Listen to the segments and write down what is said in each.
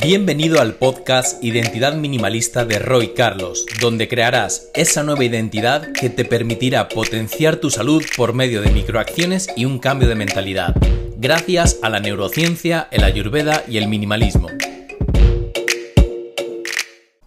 Bienvenido al podcast Identidad Minimalista de Roy Carlos, donde crearás esa nueva identidad que te permitirá potenciar tu salud por medio de microacciones y un cambio de mentalidad, gracias a la neurociencia, el ayurveda y el minimalismo.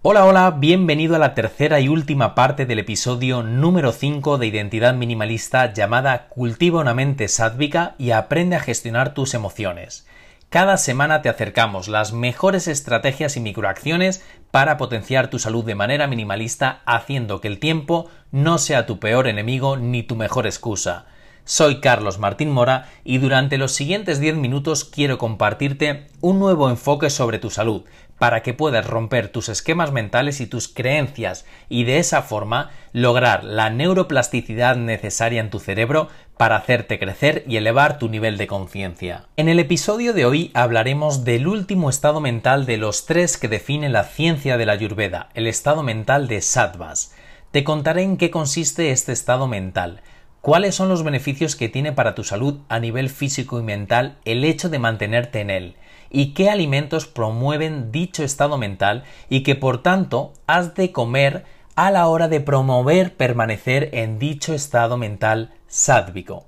Hola, hola, bienvenido a la tercera y última parte del episodio número 5 de Identidad Minimalista llamada Cultiva una mente sádvica y aprende a gestionar tus emociones. Cada semana te acercamos las mejores estrategias y microacciones para potenciar tu salud de manera minimalista, haciendo que el tiempo no sea tu peor enemigo ni tu mejor excusa. Soy Carlos Martín Mora y durante los siguientes 10 minutos quiero compartirte un nuevo enfoque sobre tu salud, para que puedas romper tus esquemas mentales y tus creencias y de esa forma lograr la neuroplasticidad necesaria en tu cerebro para hacerte crecer y elevar tu nivel de conciencia. En el episodio de hoy hablaremos del último estado mental de los tres que define la ciencia de la Ayurveda, el estado mental de Sattvas. Te contaré en qué consiste este estado mental, cuáles son los beneficios que tiene para tu salud a nivel físico y mental el hecho de mantenerte en él, y qué alimentos promueven dicho estado mental y que por tanto has de comer a la hora de promover permanecer en dicho estado mental sádvico.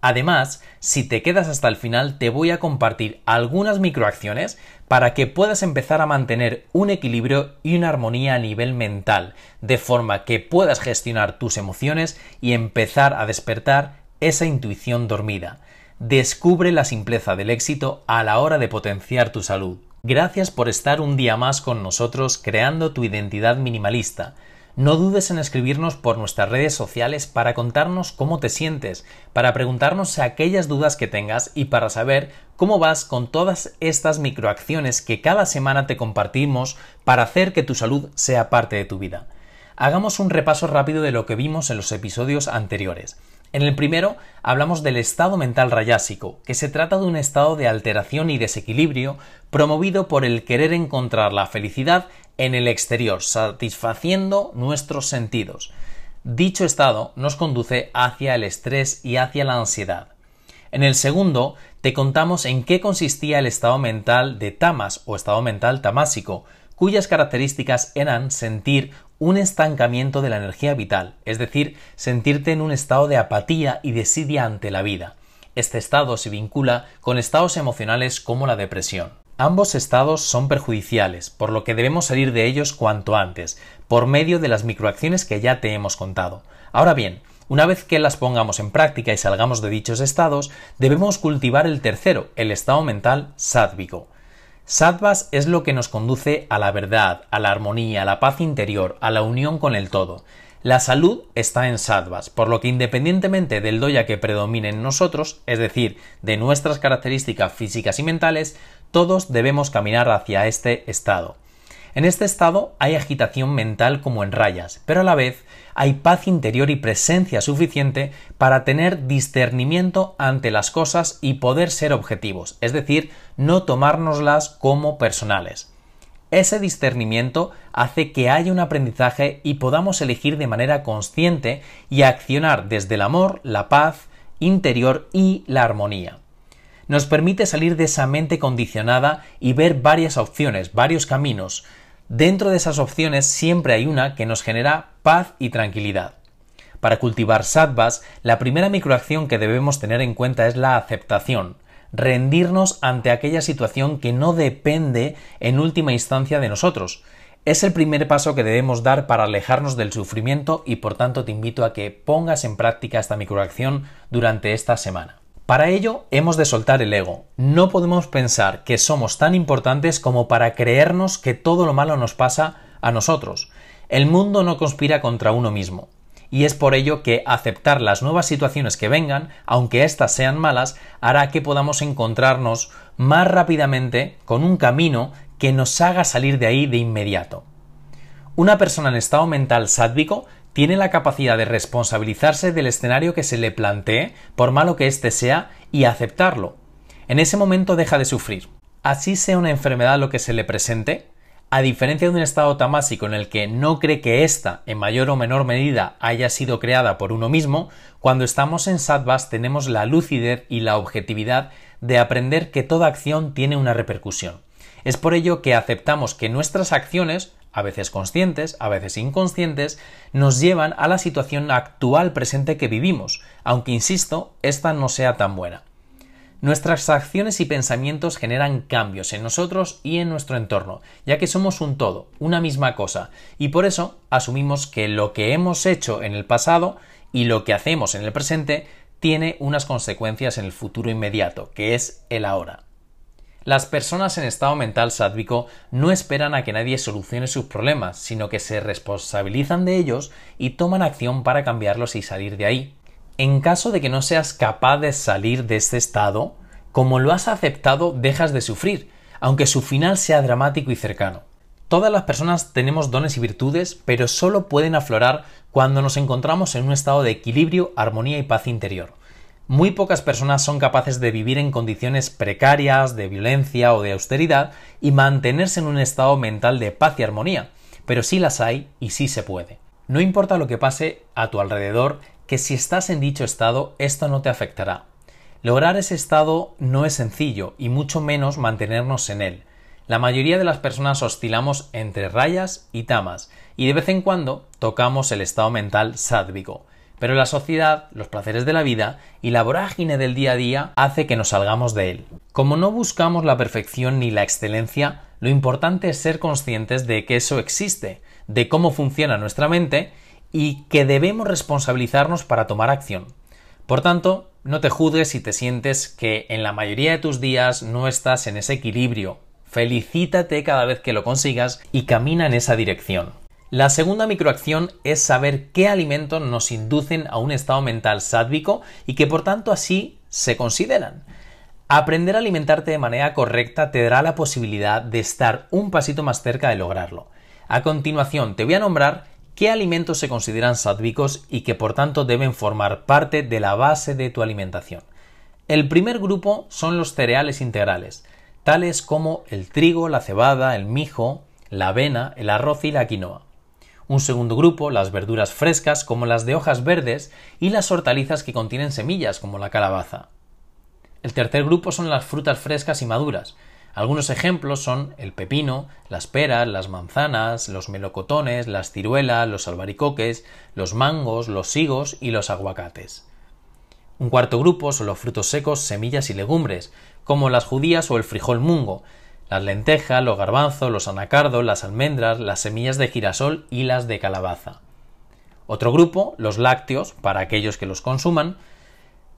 Además, si te quedas hasta el final, te voy a compartir algunas microacciones para que puedas empezar a mantener un equilibrio y una armonía a nivel mental, de forma que puedas gestionar tus emociones y empezar a despertar esa intuición dormida. Descubre la simpleza del éxito a la hora de potenciar tu salud. Gracias por estar un día más con nosotros creando tu identidad minimalista. No dudes en escribirnos por nuestras redes sociales para contarnos cómo te sientes, para preguntarnos aquellas dudas que tengas y para saber cómo vas con todas estas microacciones que cada semana te compartimos para hacer que tu salud sea parte de tu vida. Hagamos un repaso rápido de lo que vimos en los episodios anteriores. En el primero hablamos del estado mental rayásico, que se trata de un estado de alteración y desequilibrio promovido por el querer encontrar la felicidad en el exterior, satisfaciendo nuestros sentidos. Dicho estado nos conduce hacia el estrés y hacia la ansiedad. En el segundo, te contamos en qué consistía el estado mental de tamas o estado mental tamásico, cuyas características eran sentir un estancamiento de la energía vital, es decir, sentirte en un estado de apatía y desidia ante la vida. Este estado se vincula con estados emocionales como la depresión. Ambos estados son perjudiciales, por lo que debemos salir de ellos cuanto antes, por medio de las microacciones que ya te hemos contado. Ahora bien, una vez que las pongamos en práctica y salgamos de dichos estados, debemos cultivar el tercero, el estado mental sádvico. Sattvas es lo que nos conduce a la verdad, a la armonía, a la paz interior, a la unión con el todo. La salud está en sattvas, por lo que independientemente del doya que predomine en nosotros, es decir, de nuestras características físicas y mentales, todos debemos caminar hacia este estado. En este estado hay agitación mental como en rayas, pero a la vez hay paz interior y presencia suficiente para tener discernimiento ante las cosas y poder ser objetivos, es decir, no tomárnoslas como personales. Ese discernimiento hace que haya un aprendizaje y podamos elegir de manera consciente y accionar desde el amor, la paz interior y la armonía nos permite salir de esa mente condicionada y ver varias opciones, varios caminos. Dentro de esas opciones siempre hay una que nos genera paz y tranquilidad. Para cultivar sattvas, la primera microacción que debemos tener en cuenta es la aceptación, rendirnos ante aquella situación que no depende en última instancia de nosotros. Es el primer paso que debemos dar para alejarnos del sufrimiento y por tanto te invito a que pongas en práctica esta microacción durante esta semana. Para ello hemos de soltar el ego. No podemos pensar que somos tan importantes como para creernos que todo lo malo nos pasa a nosotros. El mundo no conspira contra uno mismo. Y es por ello que aceptar las nuevas situaciones que vengan, aunque éstas sean malas, hará que podamos encontrarnos más rápidamente con un camino que nos haga salir de ahí de inmediato. Una persona en estado mental sádvico tiene la capacidad de responsabilizarse del escenario que se le plantee, por malo que éste sea, y aceptarlo. En ese momento deja de sufrir. Así sea una enfermedad lo que se le presente, a diferencia de un estado tamásico en el que no cree que ésta, en mayor o menor medida, haya sido creada por uno mismo, cuando estamos en sattvas tenemos la lucidez y la objetividad de aprender que toda acción tiene una repercusión. Es por ello que aceptamos que nuestras acciones, a veces conscientes, a veces inconscientes, nos llevan a la situación actual presente que vivimos, aunque insisto, esta no sea tan buena. Nuestras acciones y pensamientos generan cambios en nosotros y en nuestro entorno, ya que somos un todo, una misma cosa, y por eso asumimos que lo que hemos hecho en el pasado y lo que hacemos en el presente tiene unas consecuencias en el futuro inmediato, que es el ahora. Las personas en estado mental sádvico no esperan a que nadie solucione sus problemas, sino que se responsabilizan de ellos y toman acción para cambiarlos y salir de ahí. En caso de que no seas capaz de salir de este estado, como lo has aceptado, dejas de sufrir, aunque su final sea dramático y cercano. Todas las personas tenemos dones y virtudes, pero solo pueden aflorar cuando nos encontramos en un estado de equilibrio, armonía y paz interior. Muy pocas personas son capaces de vivir en condiciones precarias, de violencia o de austeridad y mantenerse en un estado mental de paz y armonía, pero sí las hay y sí se puede. No importa lo que pase a tu alrededor, que si estás en dicho estado esto no te afectará. Lograr ese estado no es sencillo y mucho menos mantenernos en él. La mayoría de las personas oscilamos entre rayas y tamas y de vez en cuando tocamos el estado mental sádvico. Pero la sociedad, los placeres de la vida y la vorágine del día a día hace que nos salgamos de él. Como no buscamos la perfección ni la excelencia, lo importante es ser conscientes de que eso existe, de cómo funciona nuestra mente y que debemos responsabilizarnos para tomar acción. Por tanto, no te juzgues si te sientes que en la mayoría de tus días no estás en ese equilibrio. Felicítate cada vez que lo consigas y camina en esa dirección. La segunda microacción es saber qué alimentos nos inducen a un estado mental sádvico y que por tanto así se consideran. Aprender a alimentarte de manera correcta te dará la posibilidad de estar un pasito más cerca de lograrlo. A continuación te voy a nombrar qué alimentos se consideran sádvicos y que por tanto deben formar parte de la base de tu alimentación. El primer grupo son los cereales integrales, tales como el trigo, la cebada, el mijo, la avena, el arroz y la quinoa. Un segundo grupo, las verduras frescas como las de hojas verdes y las hortalizas que contienen semillas como la calabaza. El tercer grupo son las frutas frescas y maduras, algunos ejemplos son el pepino, las peras, las manzanas, los melocotones, las ciruelas, los albaricoques, los mangos, los higos y los aguacates. Un cuarto grupo son los frutos secos, semillas y legumbres, como las judías o el frijol mungo, las lentejas, los garbanzos, los anacardos, las almendras, las semillas de girasol y las de calabaza. Otro grupo, los lácteos, para aquellos que los consuman,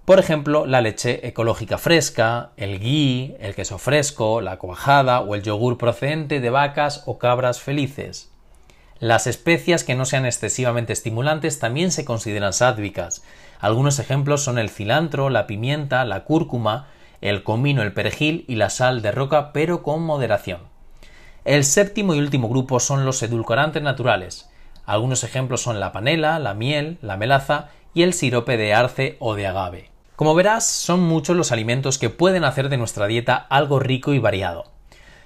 por ejemplo, la leche ecológica fresca, el ghee, el queso fresco, la cuajada o el yogur procedente de vacas o cabras felices. Las especias que no sean excesivamente estimulantes también se consideran sádvicas. Algunos ejemplos son el cilantro, la pimienta, la cúrcuma, el comino, el perejil y la sal de roca, pero con moderación. El séptimo y último grupo son los edulcorantes naturales. Algunos ejemplos son la panela, la miel, la melaza y el sirope de arce o de agave. Como verás, son muchos los alimentos que pueden hacer de nuestra dieta algo rico y variado.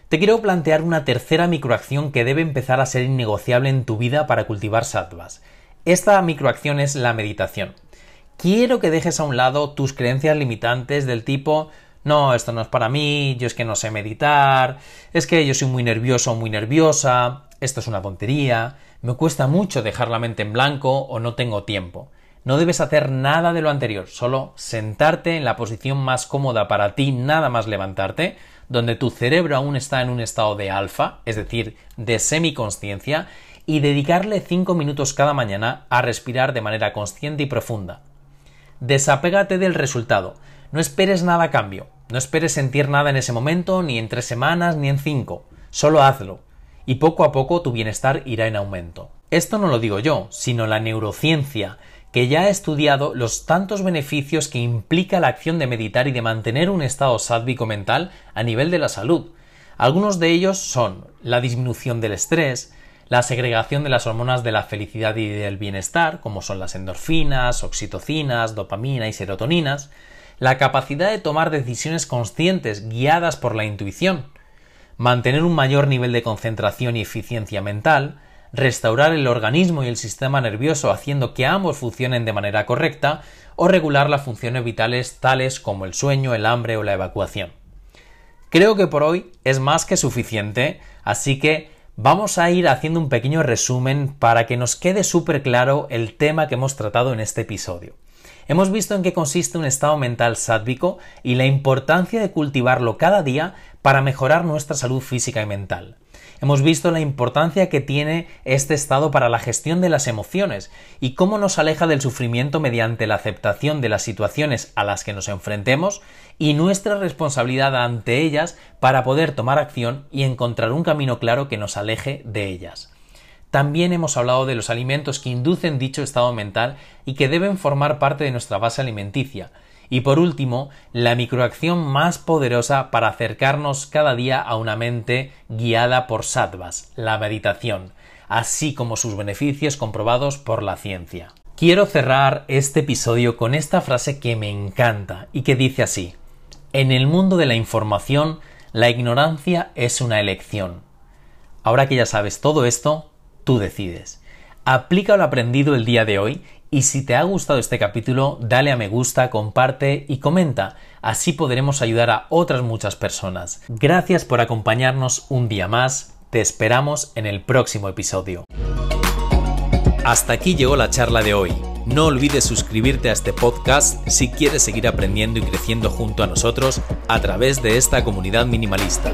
Te quiero plantear una tercera microacción que debe empezar a ser innegociable en tu vida para cultivar sattvas. Esta microacción es la meditación. Quiero que dejes a un lado tus creencias limitantes del tipo no, esto no es para mí, yo es que no sé meditar, es que yo soy muy nervioso o muy nerviosa, esto es una tontería, me cuesta mucho dejar la mente en blanco o no tengo tiempo. No debes hacer nada de lo anterior, solo sentarte en la posición más cómoda para ti, nada más levantarte, donde tu cerebro aún está en un estado de alfa, es decir, de semiconsciencia, y dedicarle 5 minutos cada mañana a respirar de manera consciente y profunda. Desapégate del resultado, no esperes nada a cambio, no esperes sentir nada en ese momento, ni en tres semanas, ni en cinco, solo hazlo, y poco a poco tu bienestar irá en aumento. Esto no lo digo yo, sino la neurociencia, que ya ha estudiado los tantos beneficios que implica la acción de meditar y de mantener un estado sádvico mental a nivel de la salud. Algunos de ellos son la disminución del estrés, la segregación de las hormonas de la felicidad y del bienestar, como son las endorfinas, oxitocinas, dopamina y serotoninas, la capacidad de tomar decisiones conscientes guiadas por la intuición, mantener un mayor nivel de concentración y eficiencia mental, restaurar el organismo y el sistema nervioso haciendo que ambos funcionen de manera correcta, o regular las funciones vitales tales como el sueño, el hambre o la evacuación. Creo que por hoy es más que suficiente, así que vamos a ir haciendo un pequeño resumen para que nos quede súper claro el tema que hemos tratado en este episodio. Hemos visto en qué consiste un estado mental sádvico y la importancia de cultivarlo cada día para mejorar nuestra salud física y mental. Hemos visto la importancia que tiene este estado para la gestión de las emociones y cómo nos aleja del sufrimiento mediante la aceptación de las situaciones a las que nos enfrentemos y nuestra responsabilidad ante ellas para poder tomar acción y encontrar un camino claro que nos aleje de ellas. También hemos hablado de los alimentos que inducen dicho estado mental y que deben formar parte de nuestra base alimenticia, y por último, la microacción más poderosa para acercarnos cada día a una mente guiada por sattvas, la meditación, así como sus beneficios comprobados por la ciencia. Quiero cerrar este episodio con esta frase que me encanta y que dice así En el mundo de la información, la ignorancia es una elección. Ahora que ya sabes todo esto, tú decides. Aplica lo aprendido el día de hoy y si te ha gustado este capítulo, dale a me gusta, comparte y comenta. Así podremos ayudar a otras muchas personas. Gracias por acompañarnos un día más. Te esperamos en el próximo episodio. Hasta aquí llegó la charla de hoy. No olvides suscribirte a este podcast si quieres seguir aprendiendo y creciendo junto a nosotros a través de esta comunidad minimalista.